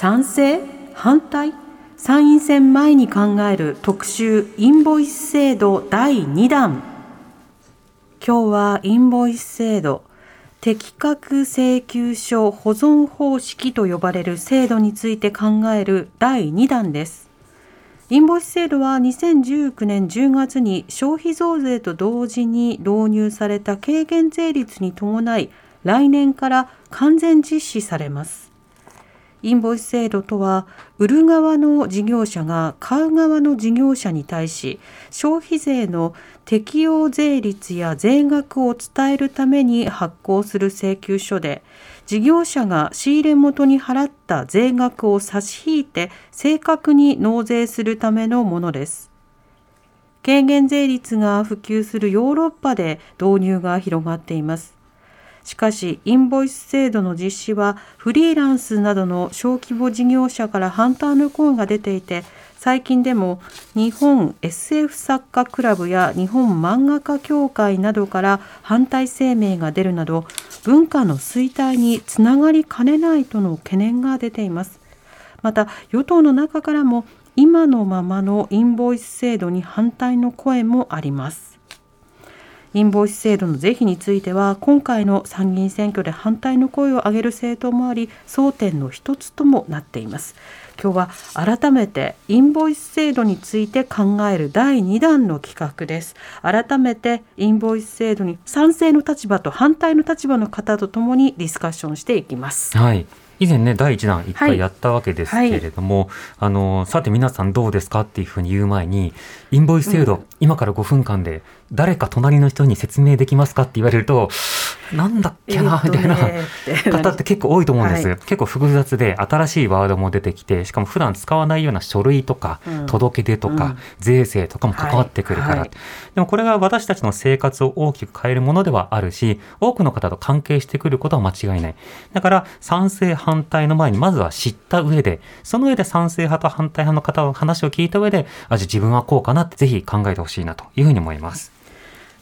賛成？反対？参院選前に考える特集インボイス制度第2弾。今日はインボイス制度適格請求書保存方式と呼ばれる制度について考える第2弾です。インボイス制度は2019年10月に消費増税と同時に導入された軽減税率に伴い来年から完全実施されます。インボイス制度とは売る側の事業者が買う側の事業者に対し消費税の適用税率や税額を伝えるために発行する請求書で事業者が仕入れ元に払った税額を差し引いて正確に納税するためのものです。軽減税率が普及するヨーロッパで導入が広がっています。しかし、インボイス制度の実施は、フリーランスなどの小規模事業者から反対の声が出ていて、最近でも日本 SF 作家クラブや日本漫画家協会などから反対声明が出るなど、文化の衰退につながりかねないとの懸念が出ています。また、与党の中からも、今のままのインボイス制度に反対の声もあります。インボイス制度の是非については今回の参議院選挙で反対の声を上げる政党もあり争点の一つともなっています。今日は改めてインボイス制度について考える第2弾の企画です。改めてインボイス制度に賛成の立場と反対の立場の方とともにディスカッションしていきます。はい。以前ね第1弾一回やったわけですけれども、はいはい、あのさて皆さんどうですかっていうふうに言う前にインボイス制度、うん、今から5分間で誰か隣の人に説明できますかって言われるとなんだっけなみたいな。方って結構多いと思うんです、はい、結構複雑で新しいワードも出てきてしかも普段使わないような書類とか、うん、届け出とか、うん、税制とかも関わってくるから、はい、でもこれが私たちの生活を大きく変えるものではあるし多くの方と関係してくることは間違いない。だから賛成反対の前にまずは知った上でその上で賛成派と反対派の方の話を聞いた上であじゃ自分はこうかなってぜひ考えてほしいなというふうに思います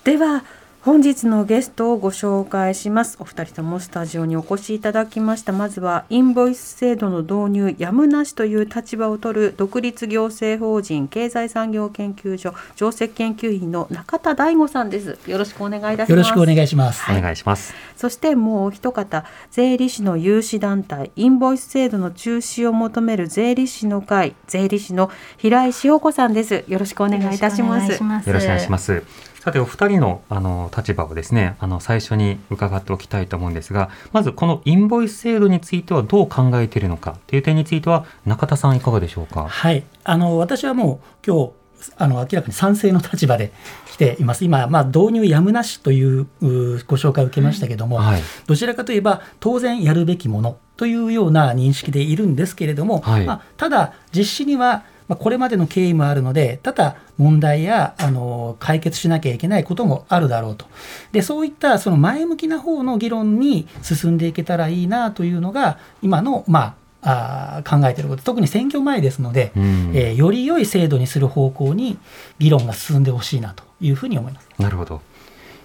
では本日のゲストをご紹介します。お二人ともスタジオにお越しいただきました。まずはインボイス制度の導入やむなしという立場を取る独立行政法人経済産業研究所上席研究員の中田大吾さんです。よろしくお願いいたします。よろしくお願いします、はい、お願いします。そしてもう一方税理士の有志団体インボイス制度の中止を求める税理士の会税理士の平井志保子さんです。よろしくお願いいたします。よろしくお願いしますさてお二人のあの立場をですねあの最初に伺っておきたいと思うんですがまずこのインボイス制度についてはどう考えているのかという点については中田さんいかがでしょうか？はいあの私はもう今日あの明らかに賛成の立場で来ています。今、まあ、導入やむなしというご紹介を受けましたけども、はい、どちらかといえば当然やるべきものというような認識でいるんですけれども、はい、まあ、ただ実施にはまあ、これまでの経緯もあるので、ただ問題やあの解決しなきゃいけないこともあるだろうと。で、そういったその前向きな方の議論に進んでいけたらいいなというのが、今の、まあ、あ考えていること、特に選挙前ですので、うん、えー、より良い制度にする方向に議論が進んでほしいなというふうに思います。なるほど。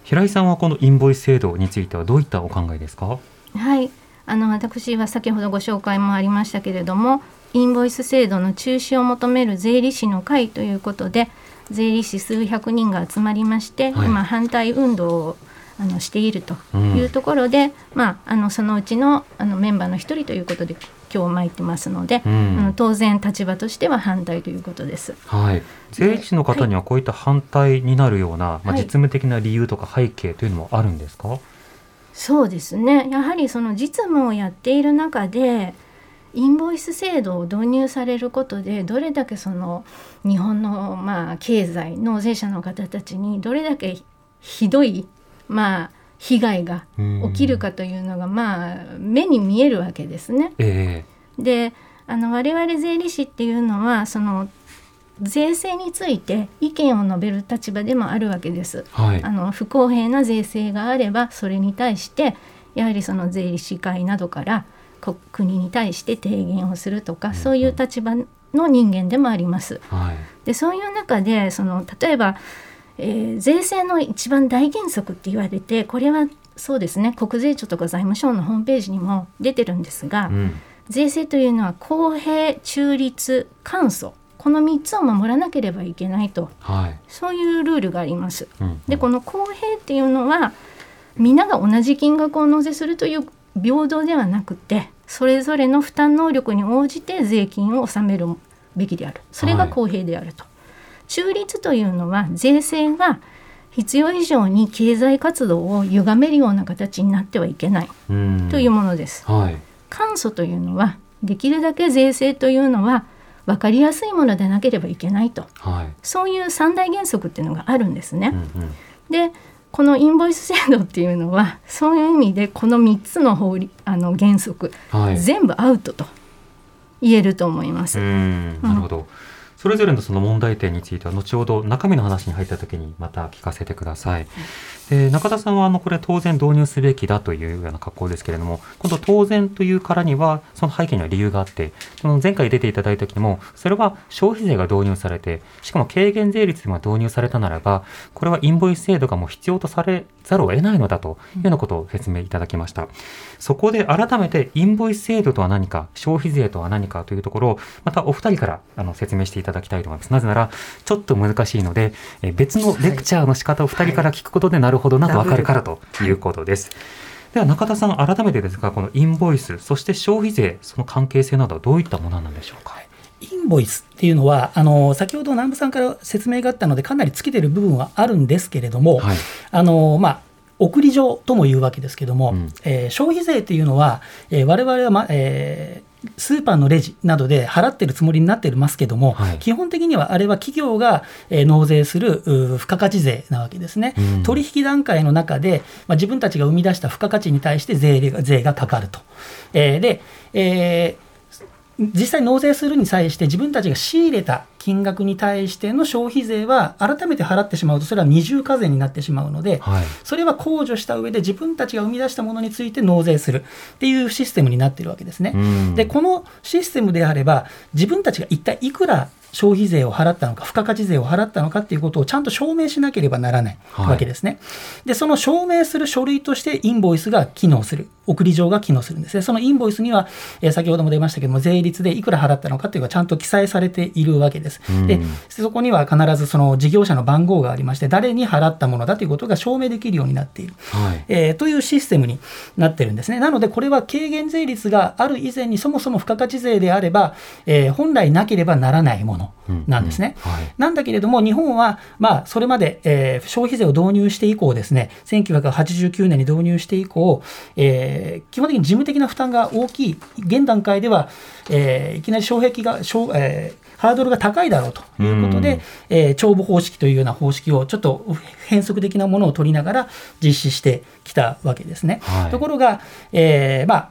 平井さんはこのインボイス制度についてはどういったお考えですか？はい。あの私は先ほどご紹介もありましたけれどもインボイス制度の中止を求める税理士の会ということで税理士数百人が集まりまして、はい、今反対運動をあのしているというところで、うん、まあ、あのそのうちのあのメンバーの一人ということで今日参ってますので、うん、あの当然立場としては反対ということです。はい、税理士の方にはこういった反対になるような、はい、まあ、実務的な理由とか背景というのもあるんですか、そうですねやはりその実務をやっている中でインボイス制度を導入されることでどれだけその日本のまあ経済納税者の方たちにどれだけひどいまあ被害が起きるかというのがまあ目に見えるわけですね。えーであの我々税理士っていうのはその税制について意見を述べる立場でもあるわけです。はい、あの不公平な税制があればそれに対してやはりその税理士会などから国に対して提言をするとか、うん、そういう立場の人間でもあります。はい、でそういう中でその例えば、えー、税制の一番大原則って言われてこれはそうですね国税庁とか財務省のホームページにも出てるんですが、うん、税制というのは公平中立簡素。この3つを守らなければいけないと、はい、そういうルールがあります。うんうん、でこの公平っていうのは皆が同じ金額を納税するという平等ではなくてそれぞれの負担能力に応じて税金を納めるべきである。それが公平であると。はい、中立というのは税制が必要以上に経済活動を歪めるような形になってはいけないというものです。はい、簡素というのはできるだけ税制というのは分かりやすいものでなければいけないと、はい、そういう三大原則っていうのがあるんですね。うんうん、でこのインボイス制度っていうのは そういう意味でこの3つの法あの原則、はい、全部アウトと言えると思います。なるほど、うんそれぞれのその問題点については後ほど中身の話に入った時にまた聞かせてください。で中田さんはあのこれ当然導入すべきだというような格好ですけれども今度当然というからにはその背景には理由があってその前回出ていただいた時もそれは消費税が導入されてしかも軽減税率が導入されたならばこれはインボイス制度がもう必要とされざるを得ないのだというようなことを説明いただきました。そこで改めてインボイス制度とは何か消費税とは何かというところをまたお二人からあの説明していただきたいと思います。なぜならちょっと難しいので別のレクチャーの仕方を二人から聞くことでなるほどなと分かるからということです。では中田さん、改めてですが、このインボイス、そして消費税、その関係性などはどういったものなんでしょうか？インボイスっていうのは、あの先ほど南部さんから説明があったので、かなり尽きてる部分はあるんですけれども、はい、あのまあ、送り状とも言うわけですけども、うん、えー、消費税っていうのは、えー、我々は、まえー、スーパーのレジなどで払ってるつもりになってますけども、はい、基本的にはあれは企業が納税する付加価値税なわけですね、うん、取引段階の中で、まあ、自分たちが生み出した付加価値に対して税税がかかると。えー、で、えー実際納税するに際して自分たちが仕入れた金額に対しての消費税は改めて払ってしまうとそれは二重課税になってしまうので、はい、それは控除した上で自分たちが生み出したものについて納税するっていうシステムになってるわけですね。でこのシステムであれば自分たちが一体いくら消費税を払ったのか、付加価値税を払ったのかっていうことをちゃんと証明しなければならないわけですね。はい、で、その証明する書類としてインボイスが機能する、送り状が機能するんですね。そのインボイスには、えー、先ほども出ましたけども、税率でいくら払ったのかっていうのがちゃんと記載されているわけです。で、そこには必ずその事業者の番号がありまして、誰に払ったものだということが証明できるようになっている、はい、えー、というシステムになってるんですね。なので、これは軽減税率がある以前にそもそも付加価値税であれば、えー、本来なければならないものなんですね。うんうんはい、なんだけれども、日本は、まあ、それまで、えー、消費税を導入して以降ですね、1989年に導入して以降、えー、基本的に事務的な負担が大きい、現段階では、えー、いきなり障壁が、えー、ハードルが高いだろうということで、えー、帳簿方式というような方式をちょっと変則的なものを取りながら実施してきたわけですね。はい、ところが、えー、まあ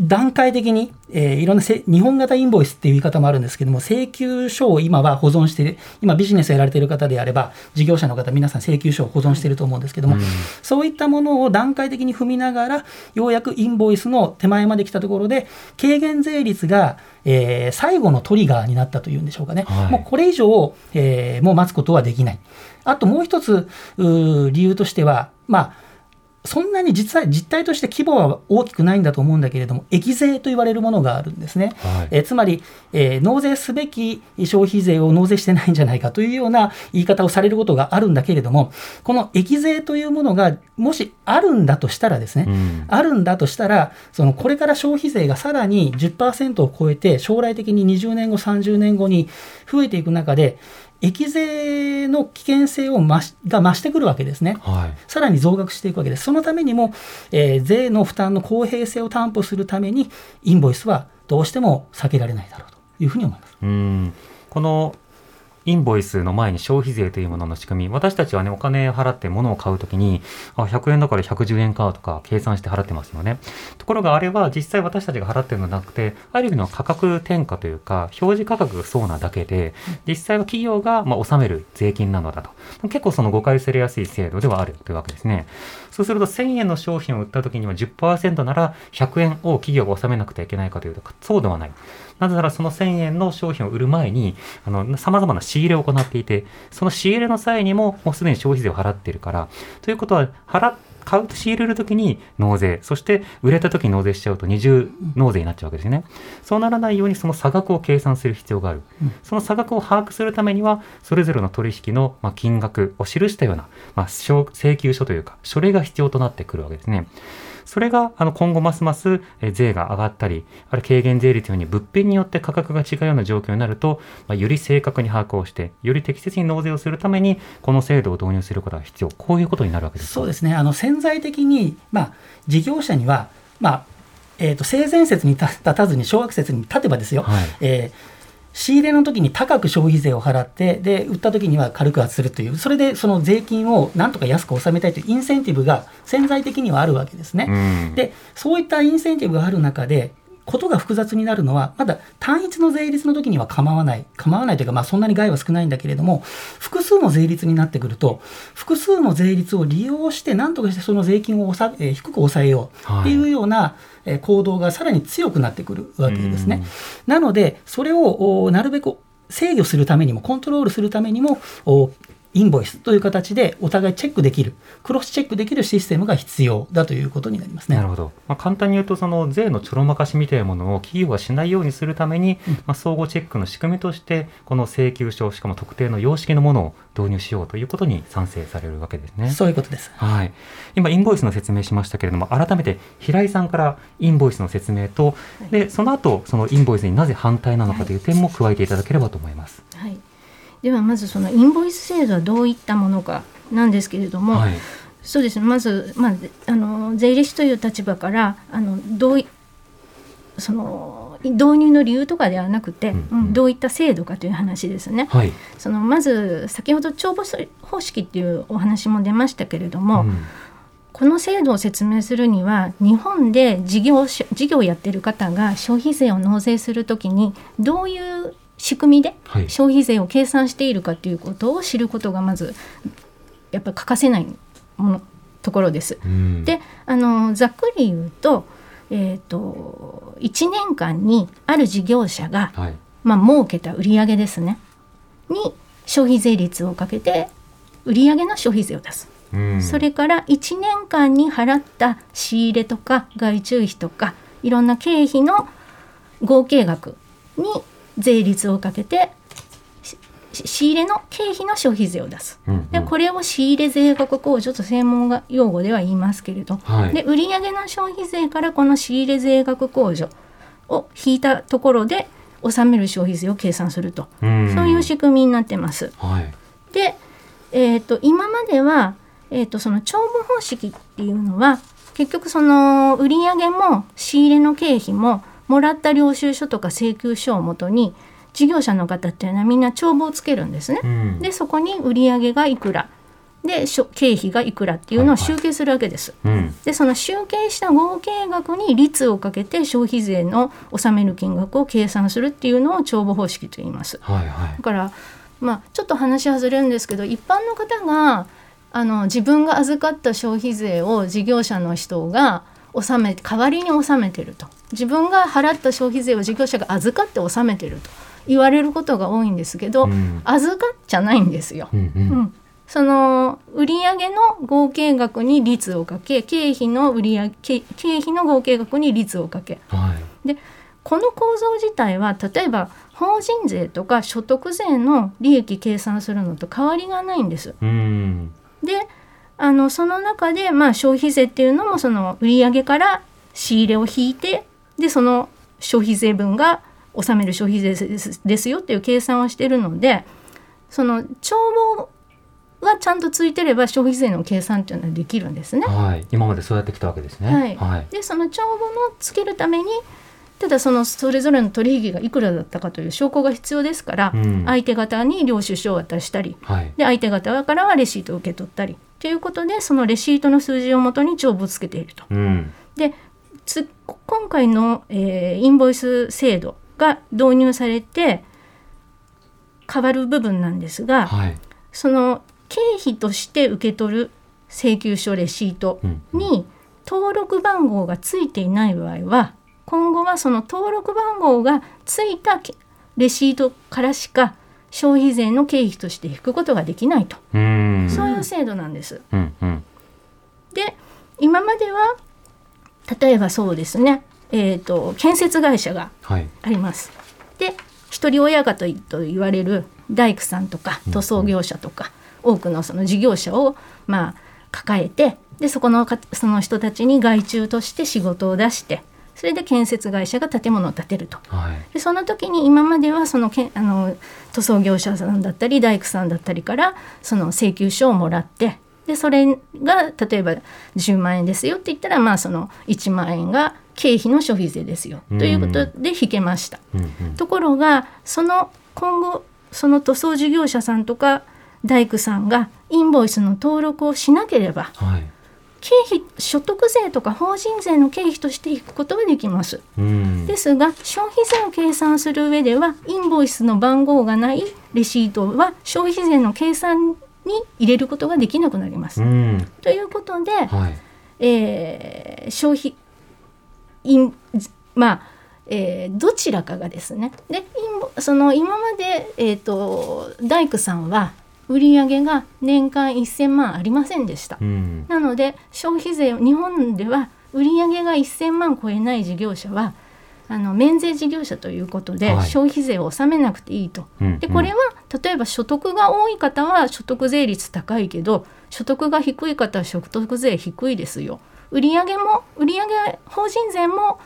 段階的に、えー、いろんな日本型インボイスっていう言い方もあるんですけども、請求書を今は保存している、今ビジネスやられている方であれば、事業者の方、皆さん請求書を保存していると思うんですけども、うん、そういったものを段階的に踏みながら、ようやくインボイスの手前まで来たところで、軽減税率が、えー、最後のトリガーになったというんでしょうかね、はい、もうこれ以上、えー、もう待つことはできない。あともう一つ理由としては、まあ、そんなに実際、実態として規模は大きくないんだと思うんだけれども、益税と言われるものがあるんですね。はい、えつまり、えー、納税すべき消費税を納税してないんじゃないかというような言い方をされることがあるんだけれども、この益税というものがもしあるんだとしたらですね、うん、あるんだとしたら、そのこれから消費税がさらに10%を超えて、将来的に20年後、30年後に増えていく中で、益税の危険性を増しが増してくるわけですね、はい、さらに増額していくわけです。そのためにも、えー、税の負担の公平性を担保するために、インボイスはどうしても避けられないだろうというふうに思います。うんこのインボイスの前に消費税というものの仕組み、私たちはね、お金を払って物を買うときに、あ、100円だから110円かとか計算して払ってますよね。ところがあれは実際私たちが払ってるのではなくて、ある意味の価格転嫁というか、表示価格がそうなだけで、実際は企業がまあ納める税金なのだと。結構その誤解されやすい制度ではあるというわけですね。そうすると1000円の商品を売ったときには10%なら100円を企業が納めなくてはいけないかというと、そうではない。なぜならその1000円の商品を売る前に、あの、様々な仕入れを行っていて、その仕入れの際にももうすでに消費税を払っているから、ということは、払っ買うと仕入れるときに納税、そして売れたときに納税しちゃうと二重納税になっちゃうわけですね。そうならないようにその差額を計算する必要がある。その差額を把握するためには、それぞれの取引の金額を記したような、まあ、請求書というか、書類が必要となってくるわけですね。それがあの今後ますます税が上がったり、ある軽減税率のように物品によって価格が違うような状況になると、まあ、より正確に把握をして、より適切に納税をするために、この制度を導入することが必要、こういうことになるわけです。そうですね、あの潜在的に、まあ、事業者には、まあえーと、性善説に立たずに小学説に立てばですよ、はい、えー仕入れの時に高く消費税を払ってで売った時には軽くするというそれでその税金をなんとか安く納めたいというインセンティブが潜在的にはあるわけですね。うん、でそういったインセンティブがある中でことが複雑になるのは、まだ単一の税率の時には構わない。構わないというか、まあそんなに害は少ないんだけれども、複数の税率になってくると、複数の税率を利用して、なんとかしてその税金をさ、えー、低く抑えようっていうような、はい、行動がさらに強くなってくるわけですね。なので、それをなるべく制御するためにも、コントロールするためにも、インボイスという形でお互いチェックできる、クロスチェックできるシステムが必要だということになりますね。なるほど。まあ、簡単に言うと、その税のちょろまかしみたいなものを企業がしないようにするために、うん、まあ、相互チェックの仕組みとして、この請求書、しかも特定の様式のものを導入しようということに賛成されるわけですね。そういうことです。はい。今、インボイスの説明しましたけれども、改めて平井さんからインボイスの説明と、で、その後、そのインボイスになぜ反対なのかという点も加えていただければと思います。はいではまずそのインボイス制度はどういったものかなんですけれども、はい、そうですね。まず、まあ、あの税理士という立場からあのどうその導入の理由とかではなくて、うんうん、どういった制度かという話ですね。はい、そのまず先ほど帳簿方式っていうお話も出ましたけれども、うん、この制度を説明するには日本で事業事業をやってる方が消費税を納税するときにどういう仕組みで消費税を計算しているかということを知ることがまずやっぱり欠かせないものところです。うん、であのざっくり言うと,、えーと、1年間にある事業者が、はい、まあ儲けた売上ですね。に消費税率をかけて売上の消費税を出す。うん、それから1年間に払った仕入れとか外注費とかいろんな経費の合計額に税率をかけて仕入れの経費の消費税を出す、うんうん、でこれを仕入れ税額控除と専門が用語では言いますけれど、はい、で売上の消費税からこの仕入れ税額控除を引いたところで納める消費税を計算すると、うん、そういう仕組みになってます。はい、で、えーと、今までは、えーと、その帳簿方式っていうのは結局その売上も仕入れの経費ももらった領収書とか請求書をもとに事業者の方っていうのはみんな帳簿をつけるんですね。うん、でそこに売上がいくらで経費がいくらっていうのを集計するわけです。はいはいうん、でその集計した合計額に率をかけて消費税の納める金額を計算するっていうのを帳簿方式と言います。はいはい、だからまあちょっと話外れるんですけど一般の方があの自分が預かった消費税を事業者の人が納め代わりに納めてると。自分が払った消費税を事業者が預かって納めてると言われることが多いんですけど、うん、預かっちゃないんですよ。うん、うん。うん。その売上の合計額に率をかけ経費の売上経費の合計額に率をかけ、はい、でこの構造自体は例えば法人税とか所得税の利益計算するのと変わりがないんです。であのその中で、まあ、消費税っていうのもその売上から仕入れを引いてでその消費税分が納める消費税ですよっていう計算をしてるのでその帳簿がちゃんとついてれば消費税の計算っていうのはできるんですね。はい、今までそうやってきたわけですね。はい。はい、でその帳簿のつけるためにただそのそれぞれの取引がいくらだったかという証拠が必要ですから、うん、相手方に領収書を渡したり、はい、で相手方からはレシートを受け取ったりということでそのレシートの数字をもとに帳簿をつけていると。うん、で今回の、えー、インボイス制度が導入されて変わる部分なんですが、はい、その経費として受け取る請求書レシートに登録番号がついていない場合は今後はその登録番号がついたレシートからしか消費税の経費として引くことができないと。そういう制度なんです。うんうん、で今までは例えばそうですね、えーと、建設会社があります。はい、で一人親方と言われる大工さんとか塗装業者とか、多くのその事業者をまあ抱えてでそこのその人たちに外注として仕事を出してそれで建設会社が建物を建てると、はい、でその時に今まではそのけあの塗装業者さんだったり大工さんだったりからその請求書をもらってでそれが例えば10万円ですよって言ったらまあその1万円が経費の消費税ですよ。ということで引けました。うんうん、ところがその今後その塗装事業者さんとか大工さんがインボイスの登録をしなければ、はい、経費所得税とか法人税の経費として引くことができます。ですが消費税を計算する上ではインボイスの番号がないレシートは消費税の計算に入れることができなくなります。ということで、はい、えー、消費インまあえー、どちらかがですねでその今まで、えーと大工さんは売上が年間1000万ありませんでした、うん、なので消費税日本では売上が1000万超えない事業者はあの免税事業者ということで、消費税を納めなくていいと、でこれは例えば所得が多い方は所得税率高いけど所得が低い方は所得税低いですよ。売上も売上法人税も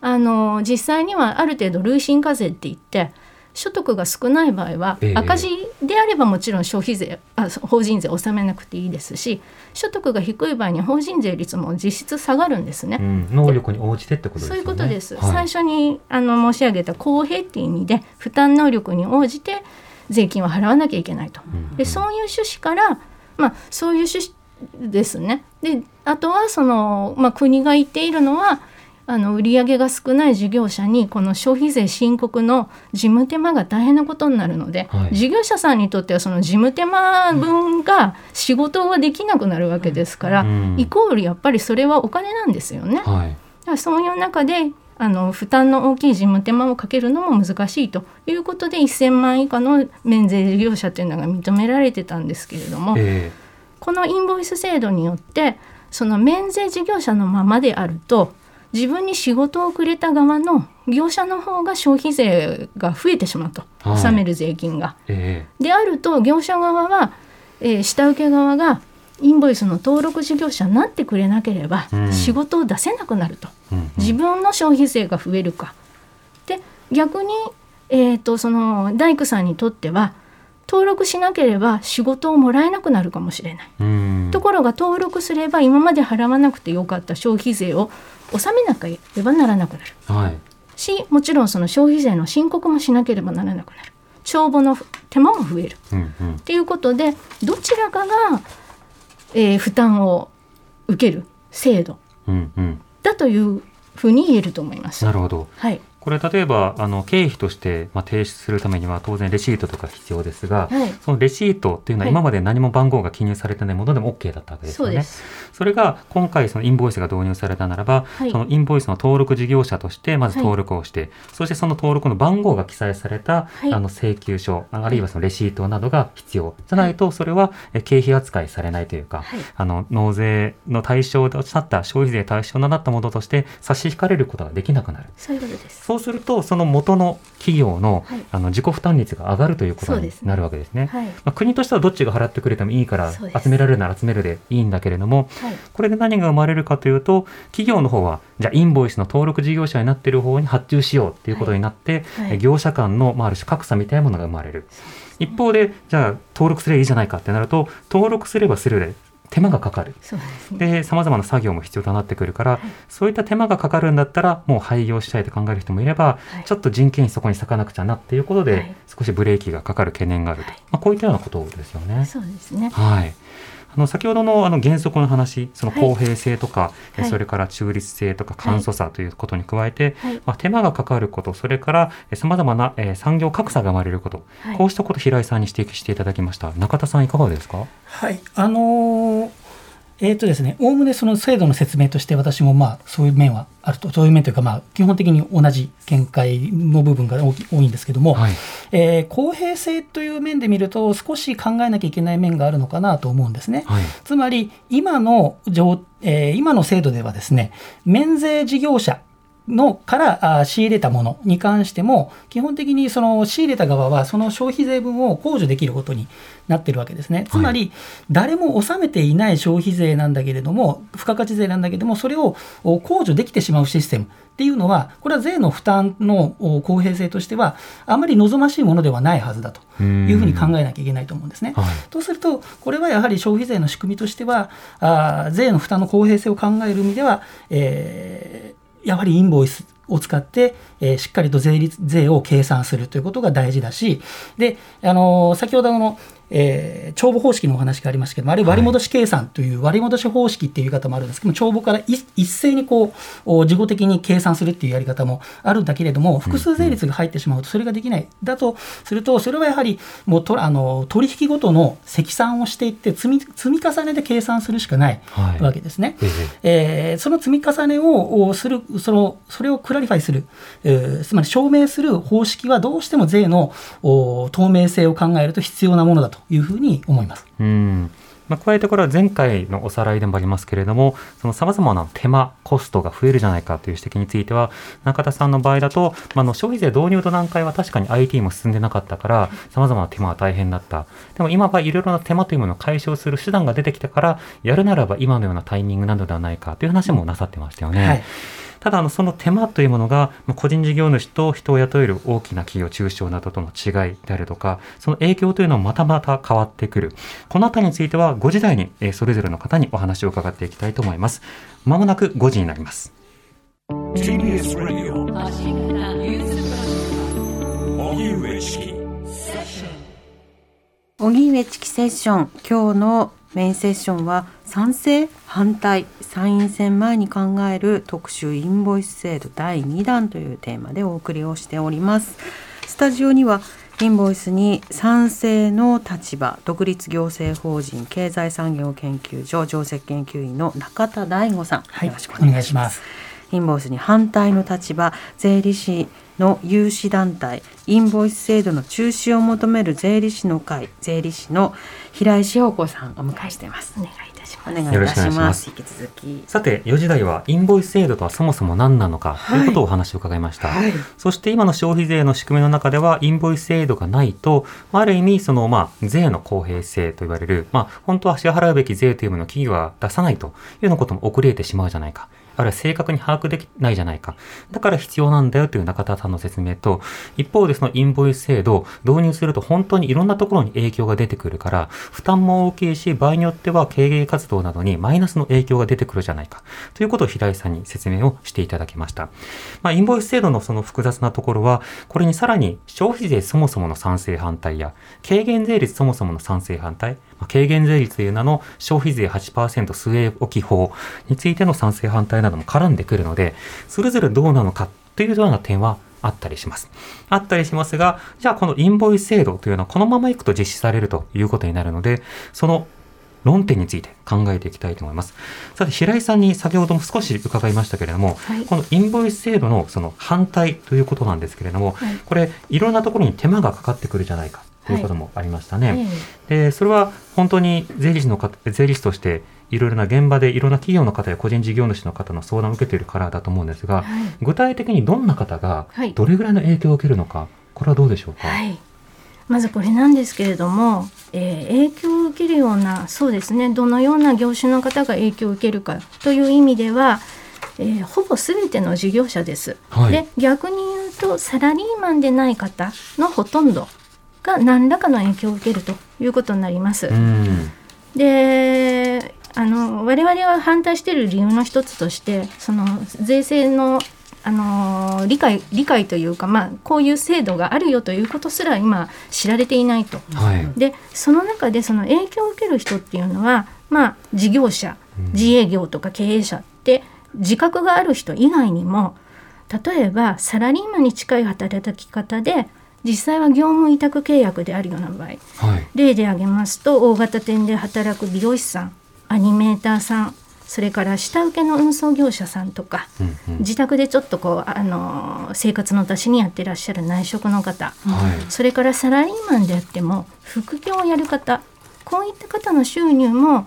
あの実際にはある程度累進課税って言って所得が少ない場合は、赤字であればもちろん消費税あ法人税納めなくていいですし所得が低い場合に法人税率も実質下がるんですね、うん、能力に応じてってことですね。そういうことです、はい、最初にあの申し上げた公平っていう意味で負担能力に応じて税金は払わなきゃいけないと、うんうん、でそういう趣旨からまあそういう趣旨ですね。であとはその、まあ、国が言っているのはあの売上が少ない事業者にこの消費税申告の事務手間が大変なことになるので、はい、事業者さんにとってはその事務手間分が仕事はできなくなるわけですから、うん、イコールやっぱりそれはお金なんですよね。はい、だからそういう中であの負担の大きい事務手間をかけるのも難しいということで1000万以下の免税事業者というのが認められてたんですけれども、えー、このインボイス制度によってその免税事業者のままであると自分に仕事をくれた側の業者の方が消費税が増えてしまうと、はい、納める税金が。えー、であると業者側は、えー、下請け側がインボイスの登録事業者になってくれなければ、仕事を出せなくなると、うん、自分の消費税が増えるか。で逆に、えーとその大工さんにとっては登録しなければ仕事をもらえなくなるかもしれない。ところが登録すれば今まで払わなくてよかった消費税を納めなければならなくなる、はい、しもちろんその消費税の申告もしなければならなくなる。帳簿の手間も増える。と、うんうん、いうことでどちらかが、えー、負担を受ける制度だというふうに言えると思います。なるほど、はい、これ例えばあの経費としてまあ提出するためには当然レシートとか必要ですが、はい、そのレシートっていうのは今まで何も番号が記入されてないものでも OK だったわけですよね。それが今回そのインボイスが導入されたならば、はい、そのインボイスの登録事業者としてまず登録をして、はい、そしてその登録の番号が記載された、あの請求書あるいはそのレシートなどが必要じゃないとそれは経費扱いされないというか、あの納税の対象となった消費税対象となったものとして差し引かれることができなくなる。そういうことですそうするとその元の企業のはい、あの自己負担率が上がるということになるわけですね。すねはい、まあ、国としてはどっちが払ってくれてもいいから集められるなら集めるでいいんだけれども、はい、これで何が生まれるかというと企業の方はじゃあインボイスの登録事業者になっている方に発注しようっていうことになって、業者間の、まあ、ある種格差みたいなものが生まれる。一方でじゃあ登録すればいいじゃないかってなると登録すればするで手間がかかる。でさまざまな作業も必要となってくるから、はい、そういった手間がかかるんだったらもう廃業したいと考える人もいれば、はい、ちょっと人件費そこに割かなくちゃなっていうことで、はい、少しブレーキがかかる懸念があると、まあ、こういったようなことですよね。そうですね。はいあの先ほどのあの原則の話、その公平性とか、はい、それから中立性とか簡素さということに加えて、はい、まあ、手間がかかること、それからさまざまな、えー、産業格差が生まれること、はい、こうしたこと平井さんに指摘していただきました。中田さんいかがですか？はい、あのーえーとですね、おおむねその制度の説明として私もまあそういう面はあるとそういう面というかまあ基本的に同じ見解の部分が多いんですけども、はい、えー、公平性という面で見ると少し考えなきゃいけない面があるのかなと思うんですね。はい、つまり今の状、えー、今の制度ではですね免税事業者のから仕入れたものに関しても、基本的にその仕入れた側は、その消費税分を控除できることになってるわけですね。つまり、誰も納めていない消費税なんだけれども、付加価値税なんだけれども、それを控除できてしまうシステムっていうのは、これは税の負担の公平性としては、あまり望ましいものではないはずだというふうに考えなきゃいけないと思うんですね。はい、とすると、これはやはり消費税の仕組みとしては、あ税の負担の公平性を考える意味では、えーやはりインボイスを使って、えー、しっかりと税率税を計算するということが大事だし、で、あのー、先ほどのえー、帳簿方式のお話がありましたけども、あれ割戻し計算という割戻し方式っていう言い方もあるんですけども、帳簿から一斉にこう、事後的に計算するっていうやり方もあるんだけれども、複数税率が入ってしまうとそれができない。だとすると、それはやはりもうとあの取引ごとの積算をしていって積み、積み重ねで計算するしかないわけですね。はい、えー、その積み重ねをする、そのそれを clarify する、えー、つまり証明する方式はどうしても税の透明性を考えると必要なものだというふうに思います。うんまあ、加えてこれは前回のおさらいでもありますけれども、その様々な手間、コストが増えるじゃないかという指摘については、中田さんの場合だと、まあ、の消費税導入の段階は確かに IT も進んでなかったから、様々な手間は大変だった。でも今はいろいろな手間というものを解消する手段が出てきたから、やるならば今のようなタイミングなのではないかという話もなさってましたよね。はいただあのその手間というものが個人事業主と人を雇える大きな企業中小などとの違いであるとかその影響というのもまたまた変わってくる。このあたりについては5時台にそれぞれの方にお話を伺っていきたいと思います。まもなく5時になります。TBS ラディオ荻上チキセッション。今日のメインセッションは賛成反対参院選前に考える特殊インボイス制度第2弾というテーマでお送りをしております。スタジオにはインボイスに賛成の立場独立行政法人経済産業研究所上席研究員の中田大吾さん、はい、よろしくお願いします。インボイスに反対の立場税理士の有志団体インボイス制度の中止を求める税理士の会税理士の平井志保子さんお迎えしています。お願いいたします。お願いいたします。引き続き。さて、4時台はインボイス制度とはそもそも何なのかということをお話を伺いました。はい、そして今の消費税の仕組みの中ではインボイス制度がないと、ある意味そのまあ税の公平性と言われる、まあ本当は支払うべき税というものを企業は出さないというようなことも遅れてしまうじゃないか。あるいは正確に把握できないじゃないか。だから必要なんだよという中田さんの説明と、一方でそのインボイス制度を導入すると本当にいろんなところに影響が出てくるから、負担も大きいし、場合によっては経営活動などにマイナスの影響が出てくるじゃないか。ということを平井さんに説明をしていただきました。まあ、インボイス制度のその複雑なところは、これにさらに消費税そもそもの賛成反対や、軽減税率そもそもの賛成反対、軽減税率という名の消費税8%据え置き法についての賛成反対なども絡んでくるので、それぞれどうなのかというような点はあったりします。あったりしますが、じゃあこのインボイス制度というのはこのままいくと実施されるということになるので、その論点について考えていきたいと思います。さて、平井さんに先ほども少し伺いましたけれども、はい、このインボイス制度のその反対ということなんですけれども、はい、これ、いろんなところに手間がかかってくるじゃないかということもありましたね。はい、でそれは本当に税理士の方税理士としていろいろな現場でいろんな企業の方や個人事業主の方の相談を受けているからだと思うんですが、はい、具体的にどんな方がどれぐらいの影響を受けるのか、これはどうでしょうか？はいまずこれなんですけれども、えー、影響を受けるようなそうですねどのような業種の方が影響を受けるかという意味では、えー、ほぼ全ての事業者です。はい、で逆に言うとサラリーマンでない方のほとんどが何らかの影響を受けるということになります。であの我々は反対している理由の一つとしてその税制のあの理解理解というか、まあ、こういう制度があるよということすら今知られていないと。はい、でその中でその影響を受ける人っていうのは、まあ、事業者自営業とか経営者って自覚がある人以外にも例えばサラリーマンに近い働き方で実際は業務委託契約であるような場合、はい、例で挙げますと大型店で働く美容師さんアニメーターさんそれから下請けの運送業者さんとか、うんうん、自宅でちょっとこうあの生活の足しにやってらっしゃる内職の方、はい、それからサラリーマンであっても副業をやる方こういった方の収入も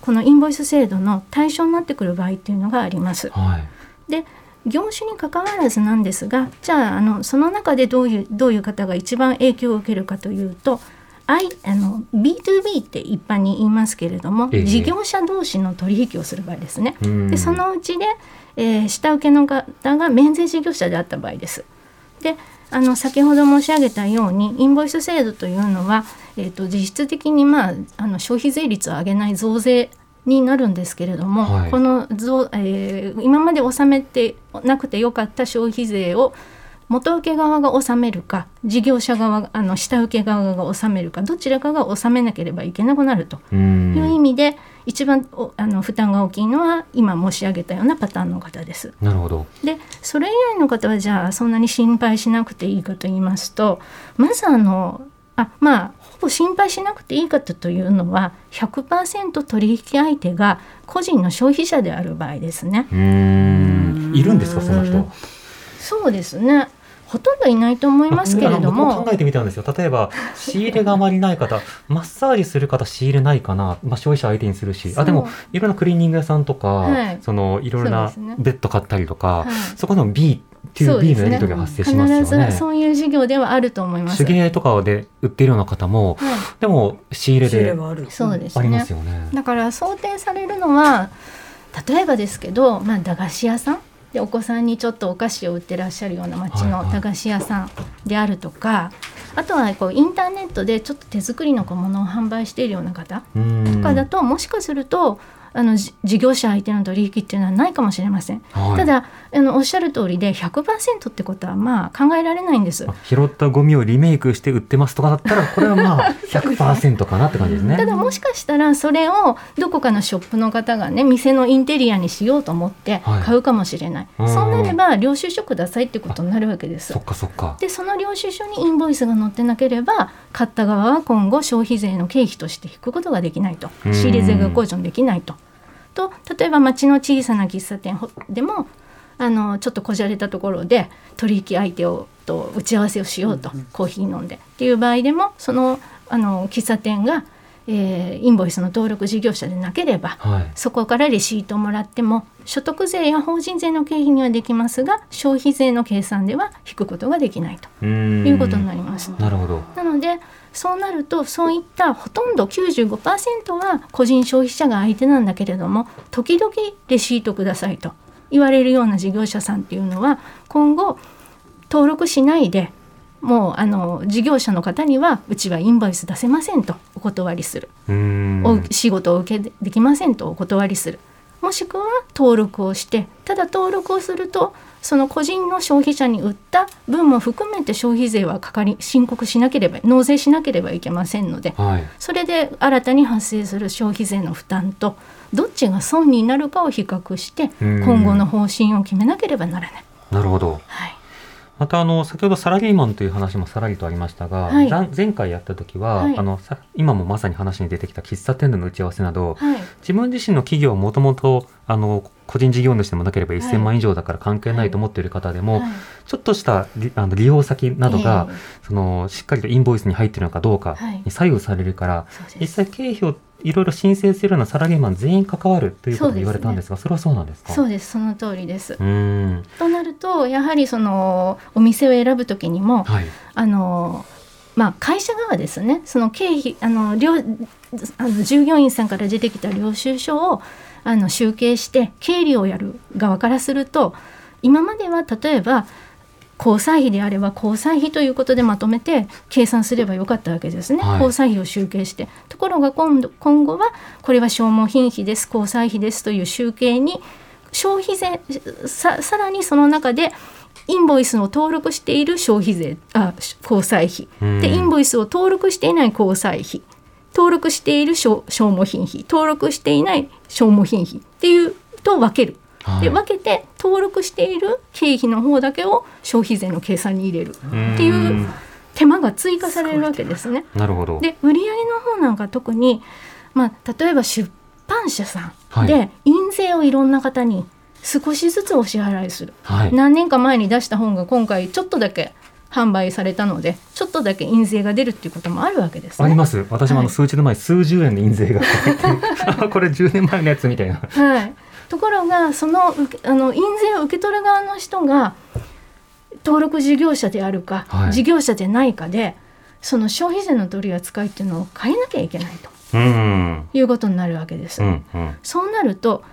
このインボイス制度の対象になってくる場合っていうのがあります。はい、で業種にかかわらずなんですがじゃああのその中でどういうどういう方が一番影響を受けるかというと I あの B2B って一般に言いますけれども、えー、事業者同士の取引をする場合ですね。でそのうちで、えー、下請けの方が免税事業者であった場合です。であの先ほど申し上げたようにインボイス制度というのは、えーと、実質的に、まあ、あの消費税率を上げない増税になるんですけれども、はい、この増、えー、今まで納めてなくてよかった消費税を元請け側が納めるか事業者側あの下請け側が納めるかどちらかが納めなければいけなくなるという意味で一番あの負担が大きいのは今申し上げたようなパターンの方です。なるほど。でそれ以外の方はじゃあそんなに心配しなくていいかと言いますとまずあのあまあほぼ心配しなくていいかというのは100%取引相手が個人の消費者である場合ですね。いるんですかその人？そうですね。ほとんどいないと思いますけれども。考えてみたんですよ。例えば仕入れがあまりない方マッサージする方仕入れないかな、まあ、消費者相手にするし。あでもいろんなクリーニング屋さんとか、はい、そのいろいろなベッド買ったりとかそ、ねはい、そこの B っていう B のやり取りが発生しますよね。必ずそういう事業ではあると思います。手芸とかで売っているような方も、はい、でも仕入れでそうです、ね、ありますよね。だから想定されるのは例えばですけど、まあ、駄菓子屋さん。でお子さんにちょっとお菓子を売ってらっしゃるような町の駄菓子屋さんであるとか、はいはい、あとはこうインターネットでちょっと手作りの小物を販売しているような方とかだともしかするとあの事業者相手の取引っていうのはないかもしれません、はい、ただあのおっしゃる通りで100%ってことはまあ考えられないんです。拾ったゴミをリメイクして売ってますとかだったらこれはまあ 100%かなって感じですね。ただもしかしたらそれをどこかのショップの方がね店のインテリアにしようと思って買うかもしれない、はい、そうなれば領収書くださいってことになるわけです。そっかそっか。でその領収書にインボイスが載ってなければ買った側は今後消費税の経費として引くことができないと。仕入れ税が控除できないと。と例えば町の小さな喫茶店でもあのちょっとこじゃれたところで取引相手をと打ち合わせをしようと、コーヒー飲んで。っていう場合でもそのあの喫茶店が、えー、インボイスの登録事業者でなければ、はい、そこからレシートをもらっても所得税や法人税の経費にはできますが消費税の計算では引くことができないということになります。なるほど。なのでそうなるとそういったほとんど95%は個人消費者が相手なんだけれども時々レシートくださいと言われるような事業者さんっていうのは今後登録しないでもうあの事業者の方にはうちはインボイス出せませんとお断りする。お仕事を受けできませんとお断りする。もしくは登録をしてただ登録をするとその個人の消費者に売った分も含めて消費税はかかり申告しなければ納税しなければいけませんので、はい、それで新たに発生する消費税の負担とどっちが損になるかを比較して今後の方針を決めなければならない。なるほど、はいまたあの先ほどサラリーマンという話もさらりとありましたが、はい、前回やった時は、はい、あの今もまさに話に出てきた喫茶店での打ち合わせなど、はい、自分自身の企業をもともとあの個人事業主でもなければ1000万以上だから関係ないと思っている方でも、ちょっとしたあの利用先などが、そのしっかりとインボイスに入っているのかどうかに左右されるから、実際経費をいろいろ申請するようなサラリーマン全員関わるということを言われたんですが、そ、ね,、れはそうなんですか？そうです。その通りです。うん。となるとやはりそのお店を選ぶときにも、はい、あのまあ、会社側ですね。その経費あの領あの従業員さんから出てきた領収書をあの集計して経理をやる側からすると今までは例えば交際費であれば交際費ということでまとめて計算すればよかったわけですね、はい、交際費を集計して。ところが今度今後はこれは消耗品費です。交際費ですという集計に消費税ささらにその中でインボイスを登録している消費税あ交際費。でインボイスを登録していない交際費。登録している消耗品費。登録していない消耗品費っていうと分ける。で分けて登録している経費の方だけを消費税の計算に入れるっていう手間が追加されるわけですね。なるほど。で売上の方なんか特に、まあ、例えば出版社さんで印税をいろんな方に少しずつお支払いする、はい、何年か前に出した本が今回ちょっとだけ販売されたのでちょっとだけ印税が出るっていうこともあるわけです、ね、あります。私もあの数値の前、はい、数十円の印税が これ10年前のやつみたいな。はいところがそのあの印税を受け取る側の人が登録事業者であるか、はい、事業者でないかでその消費税の取り扱いっていうのを変えなきゃいけないと、うん、いうことになるわけです。うんうん、そうなると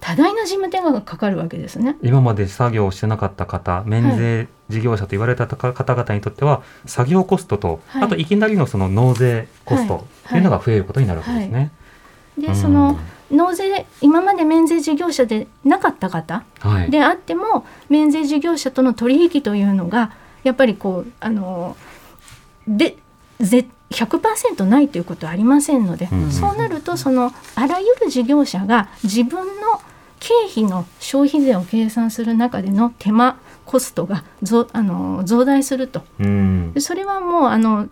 多大な事務手間がかかるわけですね。今まで作業をしてなかった方免税事業者と言われた方々にとっては、作業コストと、はい、あといきなりのその納税コストとい。うのが増えることになるわけですね。はい。はい、でその納税今まで免税事業者でなかった方であっても、免税事業者との取引というのがやっぱりこうあのでぜ100%ないということはありませんので、うん、そうなるとそのあらゆる事業者が自分の経費の消費税を計算する中での手間コストが増あの増大すると、うん、それはもうあの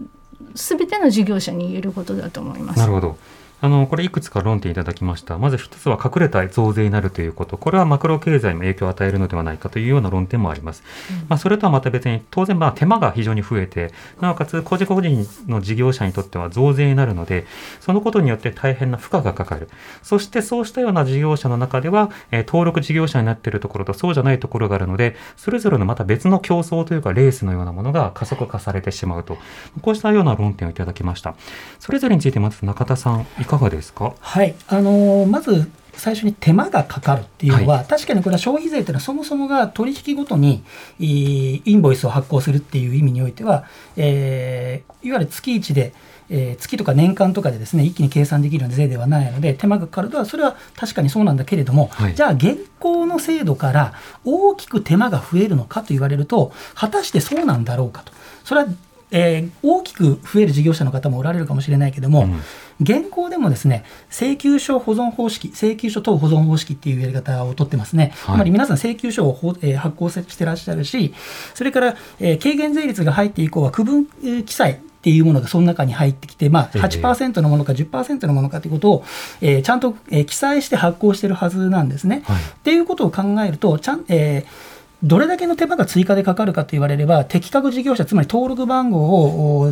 全ての事業者に言えることだと思います。なるほどあのこれいくつか論点いただきました。まず一つは隠れた増税になるということ。これはマクロ経済にも影響を与えるのではないかというような論点もあります。うん、まあ、それとはまた別に当然まあ手間が非常に増えて、なおかつ個人個人の事業者にとっては増税になるので、そのことによって大変な負荷がかかる。そしてそうしたような事業者の中では、えー、登録事業者になっているところとそうじゃないところがあるので、それぞれのまた別の競争というかレースのようなものが加速化されてしまうと。こうしたような論点をいただきました。それぞれについてまず中田さんいか？がですか？はい。あのー、まず最初に手間がかかるっていうのは、はい、確かにこれは消費税というのはそもそもが取引ごとにインボイスを発行するっていう意味においては、えー、いわゆる月1で、えー、月とか年間とかでですね一気に計算できるような税ではないので手間がかかるとはそれは確かにそうなんだけれども、はい、じゃあ現行の制度から大きく手間が増えるのかと言われると果たしてそうなんだろうかと。それはえー、大きく増える事業者の方もおられるかもしれないけども、うん、現行でもですね請求書保存方式請求書等保存方式っていうやり方をとってますね、はい、つまり皆さん請求書を、えー、発行してらっしゃるしそれから、えー、軽減税率が入って以降は区分、えー、記載っていうものがその中に入ってきて、まあ、8%のものか10%のものかということを、えー、ちゃんと、えー、記載して発行してるはずなんですね。はい、っていうことを考えるとちゃん、えーどれだけの手間が追加でかかるかと言われれば、適格事業者、つまり登録番号を、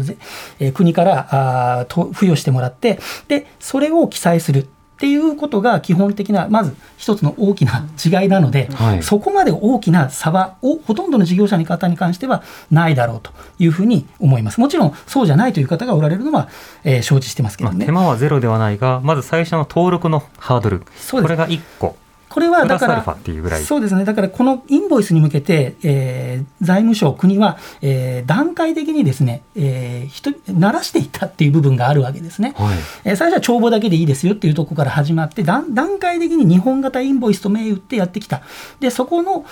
えー、国からあと付与してもらって、で、それを記載する。っていうことが基本的な、まず一つの大きな違いなので、はい、そこまで大きな差はをほとんどの事業者の方に関してはないだろうというふうに思います。もちろんそうじゃないという方がおられるのは、えー、承知してますけどね、まあ、手間はゼロではないが、まず最初の登録のハードル、これが1個。これはだから、そうですね、だからこのインボイスに向けて、えー、財務省、国は、えー、段階的にですね、えー、人慣らしていったっていう部分があるわけですね。はい、えー、最初は帳簿だけでいいですよっていうところから始まって段、段階的に日本型インボイスと銘打ってやってきた。で、そこの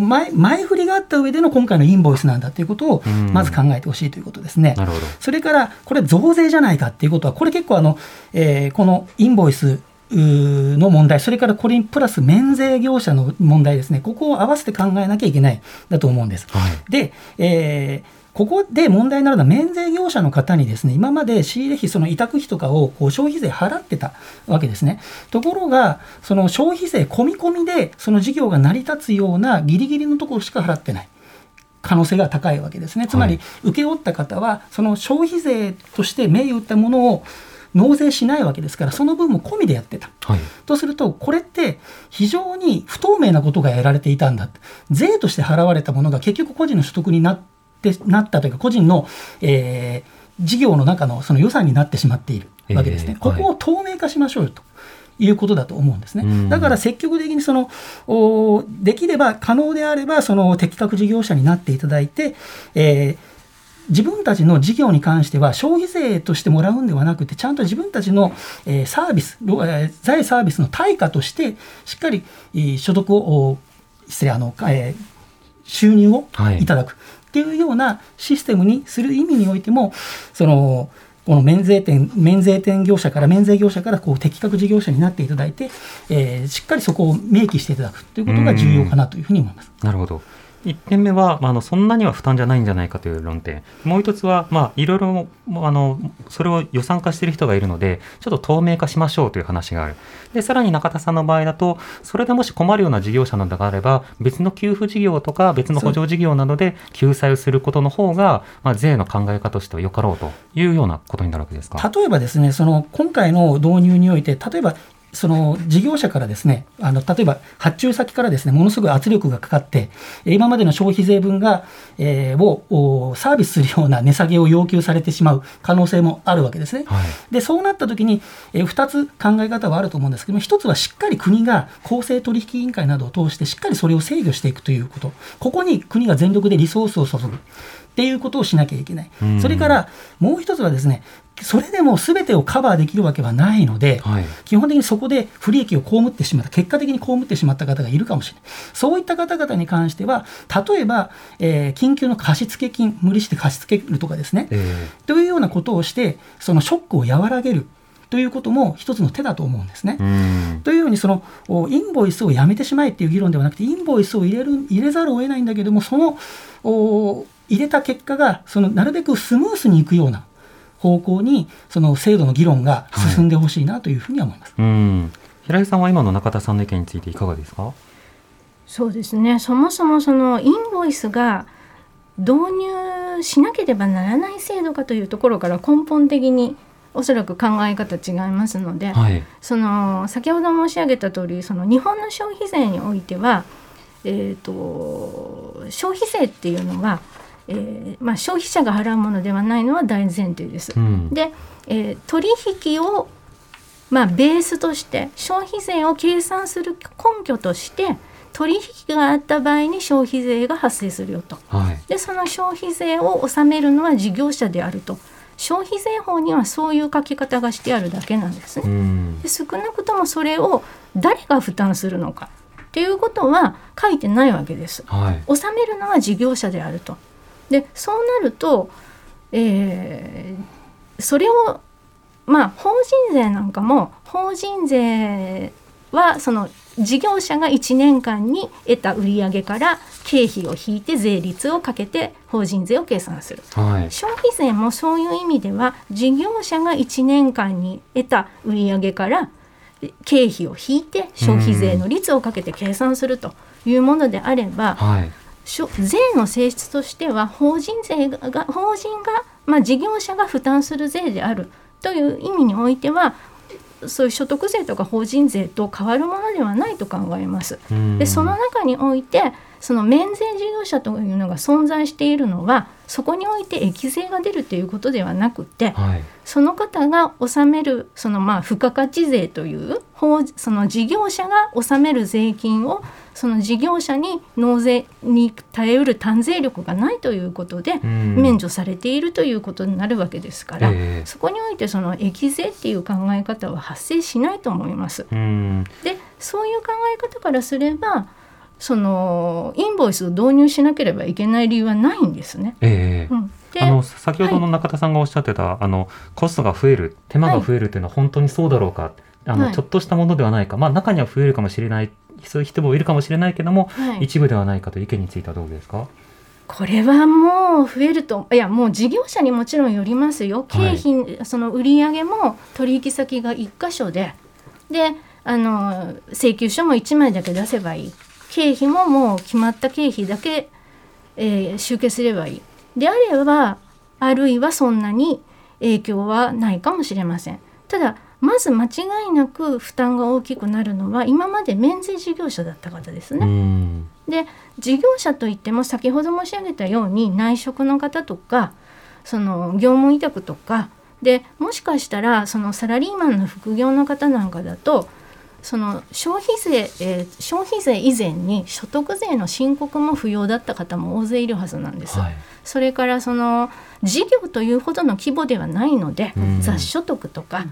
前前振りがあった上での今回のインボイスなんだということを、まず考えてほしいということですね。なるほどそれから、これ増税じゃないかっていうことは、これ結構あの、えー、このインボイス、の問題、それからこれにプラス免税業者の問題ですね、ここを合わせて考えなきゃいけないだと思うんです。はい、で、えーここで問題になるのは免税業者の方にですね、今まで仕入れ費、その委託費とかをこう消費税払ってたわけですね。ところが、その消費税込み込みでその事業が成り立つようなギリギリのところしか払ってない。可能性が高いわけですね。つまり、請け負った方は、その消費税として銘打ったものを納税しないわけですから、その分も込みでやってた。はい、とすると、これって非常に不透明なことがやられていたんだ。税として払われたものが結局個人の所得になってなったというか、個人の、えー、事業の中のその予算になってしまっているわけですね。えー、ここを透明化しましょうよと。いうことだと思うんですね。だから積極的にそのおできれば可能であればその適格事業者になっていただいて、えー自分たちの事業に関しては消費税としてもらうんではなくてちゃんと自分たちの、えー、サービス、えー、財サービスの対価としてしっかり、えー、所得を失礼あの、えー、収入をいただくっていうようなシステムにする意味においてもそのこの免税店、免税店業者から、免税業者からこう適格事業者になっていただいて、えー、しっかりそこを明記していただくということが重要かなというふうに思います。なるほど。1点目は、まあ、のそんなには負担じゃないんじゃないかという論点、もう一つは、まあ、いろいろあのそれを予算化している人がいるので、ちょっと透明化しましょうという話がある、でさらに中田さんの場合だと、それでもし困るような事業者などがあれば、別の給付事業とか、別の補助事業などで救済をすることの方が、まあ、税の考え方としてはよかろうというようなことになるわけですか？例えばですね、その今回の導入において、例えばその事業者からですね、あの例えば発注先からですね、ものすごい圧力がかかって、今までの消費税分が、えー、をサービスするような値下げを要求されてしまう可能性もあるわけですね。はい、で、そうなったときに、えー、2つ考え方はあると思うんですけども、1つはしっかり国が公正取引委員会などを通して、しっかりそれを制御していくということ、ここに国が全力でリソースを注ぐ。っていうことをしなきゃいけない。それからもう一つはですね、それでも全てをカバーできるわけはないので、はい、基本的にそこで不利益を被ってしまった、結果的に被ってしまった方がいるかもしれない。そういった方々に関しては、例えば、えー、緊急の貸付金、無理して貸し付けるとかですね、えー、というようなことをして、そのショックを和らげる。ということも一つの手だと思うんですね。というようにそのインボイスをやめてしまえっていう議論ではなくてインボイスを入れる入れざるを得ないんだけどもその入れた結果がそのなるべくスムースにいくような方向にその制度の議論が進んでほしいなというふうには思います、はい、うん。平井さんは今の中田さんの意見についていかがですか？そうですね。そもそもそのインボイスが導入しなければならない制度かというところから根本的におそらく考え方違いますので、はい、その先ほど申し上げた通りその日本の消費税においては、えーと消費税っていうのはえーまあ、消費者が払うものではないのは大前提です。うん、で、えー、取引を、まあ、ベースとして消費税を計算する根拠として取引があった場合に消費税が発生するよと、はい、でその消費税を納めるのは事業者であると消費税法にはそういう書き方がしてあるだけなんですね。うん、で少なくともそれを誰が負担するのかっていうことは書いてないわけです。はい、納めるのは事業者であると。でそうなると、えー、それをまあ法人税なんかも法人税はその事業者が1年間に得た売上から経費を引いて税率をかけて法人税を計算する、はい、消費税もそういう意味では事業者が1年間に得た売上から経費を引いて消費税の率をかけて計算するというものであれば、はい税の性質としては法人税が法人が、まあ、事業者が負担する税である。という意味においてはそういう所得税とか法人税と変わるものではないと考えます。でその中においてその免税事業者というのが存在しているのはそこにおいて益税が出るということではなくて、はい、その方が納めるそのまあ付加価値税というその事業者が納める税金をその事業者に納税に耐えうる単税力がないということで免除されているということになるわけですから、えー、そこにおいてその益税っていう考え方は発生しないと思います。でそういう考え方からすればそのインボイスを導入しなければいけない理由はないんですね。えー、うん。あの先ほどの中田さんがおっしゃってた、はい、あのコストが増える手間が増えるというのは本当にそうだろうか、はい、あの、はい、ちょっとしたものではないか、まあ、中には増えるかもしれない。そういう人もいるかもしれないけども、はい、一部ではないかという意見についてはどうですか？これはもう増えるといやもう事業者にもちろんよりますよ。経費、はい、その売上も取引先が1箇所で。であの請求書も1枚だけ出せばいい。経費ももう決まった経費だけ、えー、集計すればいい。であればあるいはそんなに影響はないかもしれません。ただまず間違いなく負担が大きくなるのは今まで免税事業者だった方ですね。で事業者といっても先ほど申し上げたように内職の方とかその業務委託とかでもしかしたらそのサラリーマンの副業の方なんかだとその消費税、えー、消費税以前に所得税の申告も不要だった方も大勢いるはずなんです。はい、それからその事業というほどの規模ではないので、雑所得とか、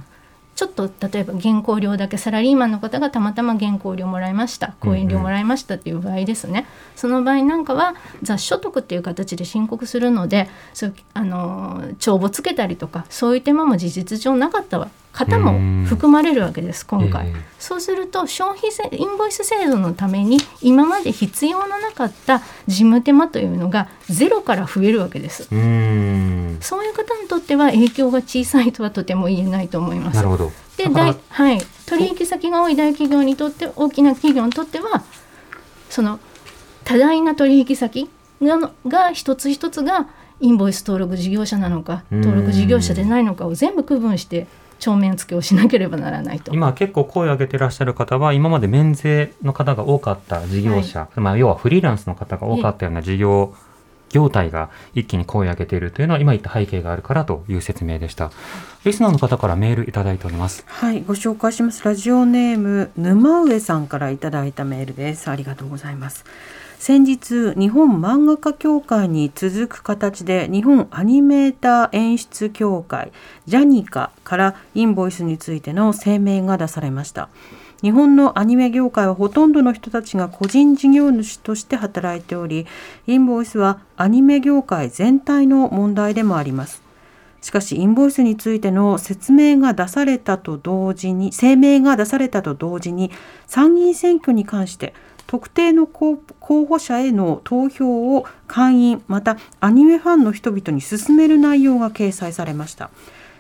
ちょっと例えば原稿料だけサラリーマンの方がたまたま原稿料もらいました。講演料もらいましたっていう場合ですね、うんうん、その場合なんかは雑所得っていう形で申告するのでそうあの帳簿つけたりとかそういう手間も事実上なかった方も含まれるわけです今回、えー、そうすると消費税インボイス制度のために今まで必要のなかった事務手間というのがゼロから増えるわけです。そういう方にとっては影響が小さいとはとても言えないと思います。なるほど。で大、はい、取引先が多い大企業にとって大きな企業にとってはその多大な取引先がが一つ一つがインボイス登録事業者なのか登録事業者でないのかを全部区分して帳面付けをしなければならないと。今結構声を上げてらっしゃる方は今まで免税の方が多かった事業者、はい、まあ、要はフリーランスの方が多かったような事業業態が一気に声を上げているというのは今言った背景があるからという説明でした。リスナーの方からメールいただいております。はいご紹介します。ラジオネーム沼上さんからいただいたメールです。ありがとうございます先日日本漫画家協会に続く形で日本アニメーター演出協会ジャニカからインボイスについての声明が出されました。日本のアニメ業界はほとんどの人たちが個人事業主として働いておりインボイスはアニメ業界全体の問題でもあります。しかしインボイスについての説明が出されたと同時に声明が出されたと同時に参議院選挙に関して特定の候補者への投票を会員またアニメファンの人々に勧める内容が掲載されました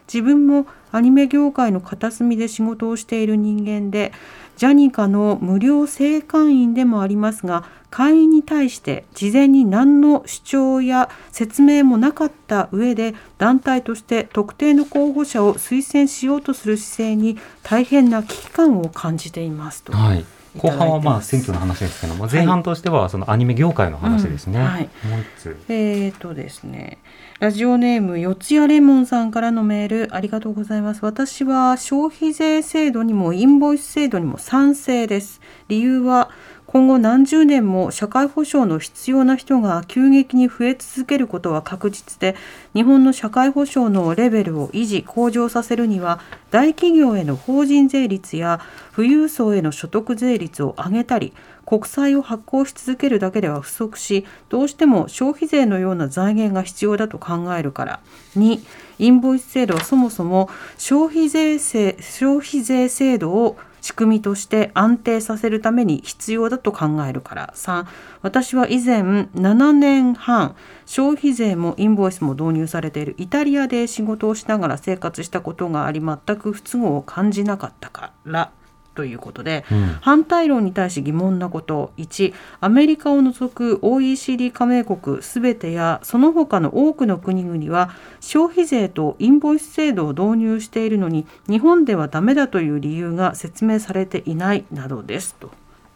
自分もアニメ業界の片隅で仕事をしている人間でジャニカの無料正会員でもありますが会員に対して事前に何の主張や説明もなかった上で団体として特定の候補者を推薦しようとする姿勢に大変な危機感を感じていますと。はい後半はまあ選挙の話ですけども、前半としてはそのアニメ業界の話ですね。うんはい、もう一つ。えっ、ー、とですね。ラジオネーム四谷レモンさんからのメールありがとうございます。私は消費税制度にもインボイス制度にも賛成です。理由は今後何十年も社会保障の必要な人が急激に増え続けることは確実で日本の社会保障のレベルを維持向上させるには大企業への法人税率や富裕層への所得税率を上げたり国債を発行し続けるだけでは不足しどうしても消費税のような財源が必要だと考えるから。2インボイス制度はそもそも消費税制消費税制度を仕組みとして安定させるために必要だと考えるから。3私は以前7年半消費税もインボイスも導入されているイタリアで仕事をしながら生活したことがあり全く不都合を感じなかったから。ということで、うん、反対論に対し疑問なこと。1アメリカを除く OECD 加盟国すべてやその他の多くの国々は消費税とインボイス制度を導入しているのに日本ではダメだという理由が説明されていないなどです。と。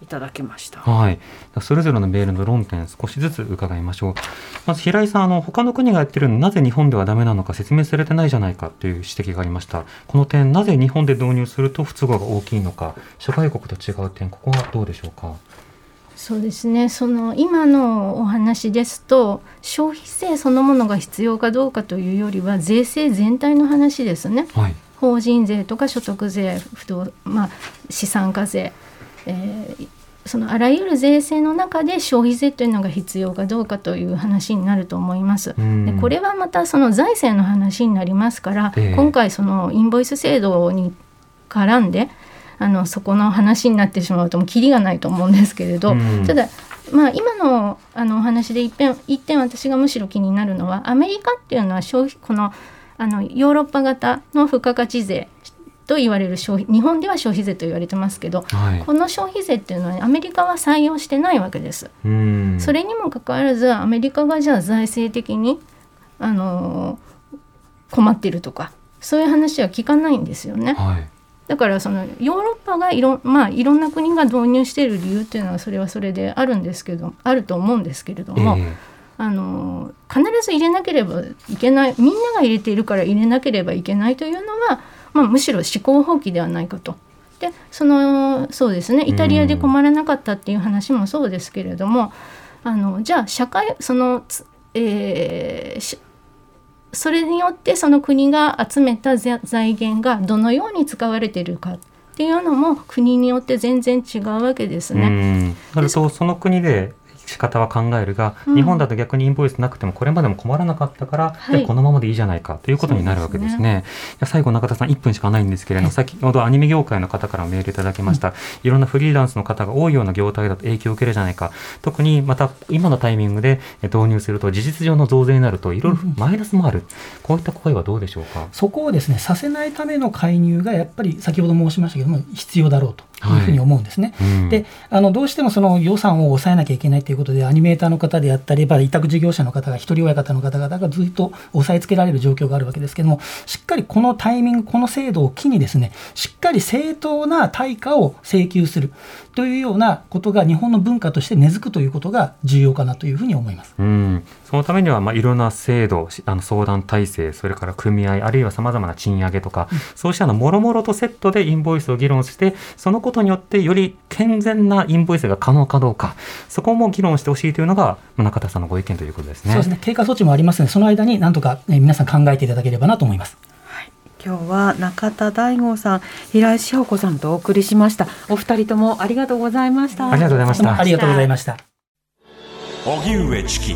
いただきました。はい。それぞれのメールの論点少しずつ伺いましょう。まず平井さん、あの他の国がやってるのなぜ日本ではダメなのか説明されてないじゃないかという指摘がありました。この点なぜ日本で導入すると不都合が大きいのか、諸外国と違う点ここはどうでしょうか？そうですねその今のお話ですと消費税そのものが必要かどうかというよりは税制全体の話ですね。はい、法人税とか所得税不動、まあ、資産課税えー、そのあらゆる税制の中で消費税というのが必要かどうかという話になると思います。でこれはまたその財政の話になりますから、えー、今回そのインボイス制度に絡んであのそこの話になってしまうともうキリがないと思うんですけれど、ただまあ、今のあのお話で一点一点私がむしろ気になるのはアメリカっていうのは消費このあのヨーロッパ型の付加価値税と言われる消費日本では消費税と言われてますけど、はい、この消費税っていうのはアメリカは採用してないわけです。それにもかかわらずアメリカがじゃあ財政的にあの困っているとかそういう話は聞かないんですよね。はい、だからそのヨーロッパがいろ,、まあ、いろんな国が導入している理由っていうのはそれはそれであるんですけどあると思うんですけれども。えーあの必ず入れなければいけないみんなが入れているから入れなければいけないというのはまあ、むしろ思考放棄ではないかと。でそのそうですねイタリアで困らなかったっていう話もそうですけれども、あのじゃあ社会その、えー、それによってその国が集めた財源がどのように使われているかっていうのも国によって全然違うわけですね。なるとその国で仕方は考えるが、うん、日本だと逆にインボイスなくてもこれまでも困らなかったから、はい、このままでいいじゃないかということになるわけですね。すね。最後中田さん1分しかないんですけれども、先ほどアニメ業界の方からメールいただきました、うん、いろんなフリーランスの方が多いような業態だと影響を受けるじゃないか。特にまた今のタイミングで導入すると事実上の増税になるといろいろマイナスもある、うん、こういった声はどうでしょうか？そこをですねさせないための介入がやっぱり先ほど申しましたけども必要だろうというふうに思うんですね。はい。うん、であのどうしてもその予算を抑えなきゃいけないということでアニメーターの方であったり委託事業者の方が一人親方の方々がずっと押さえつけられる状況があるわけですけどもしっかりこのタイミングこの制度を機にですねしっかり正当な対価を請求するというようなことが日本の文化として根付くということが重要かなというふうに思います。うんそのためにはまあいろんな制度あの相談体制それから組合あるいはさまざまな賃上げとか、うん、そうしたのもろもろとセットでインボイスを議論してそのことによってより健全なインボイスが可能かどうかそこも議論してほしいというのが中田さんのご意見ということですね。そうですね経過措置もありますのでその間になんとか、ね、皆さん考えていただければなと思います。今日は中田大吾さん、平井志保子さんとお送りしました。お二人ともありがとうございました。ありがとうございました。ありがとうございました。荻上チキ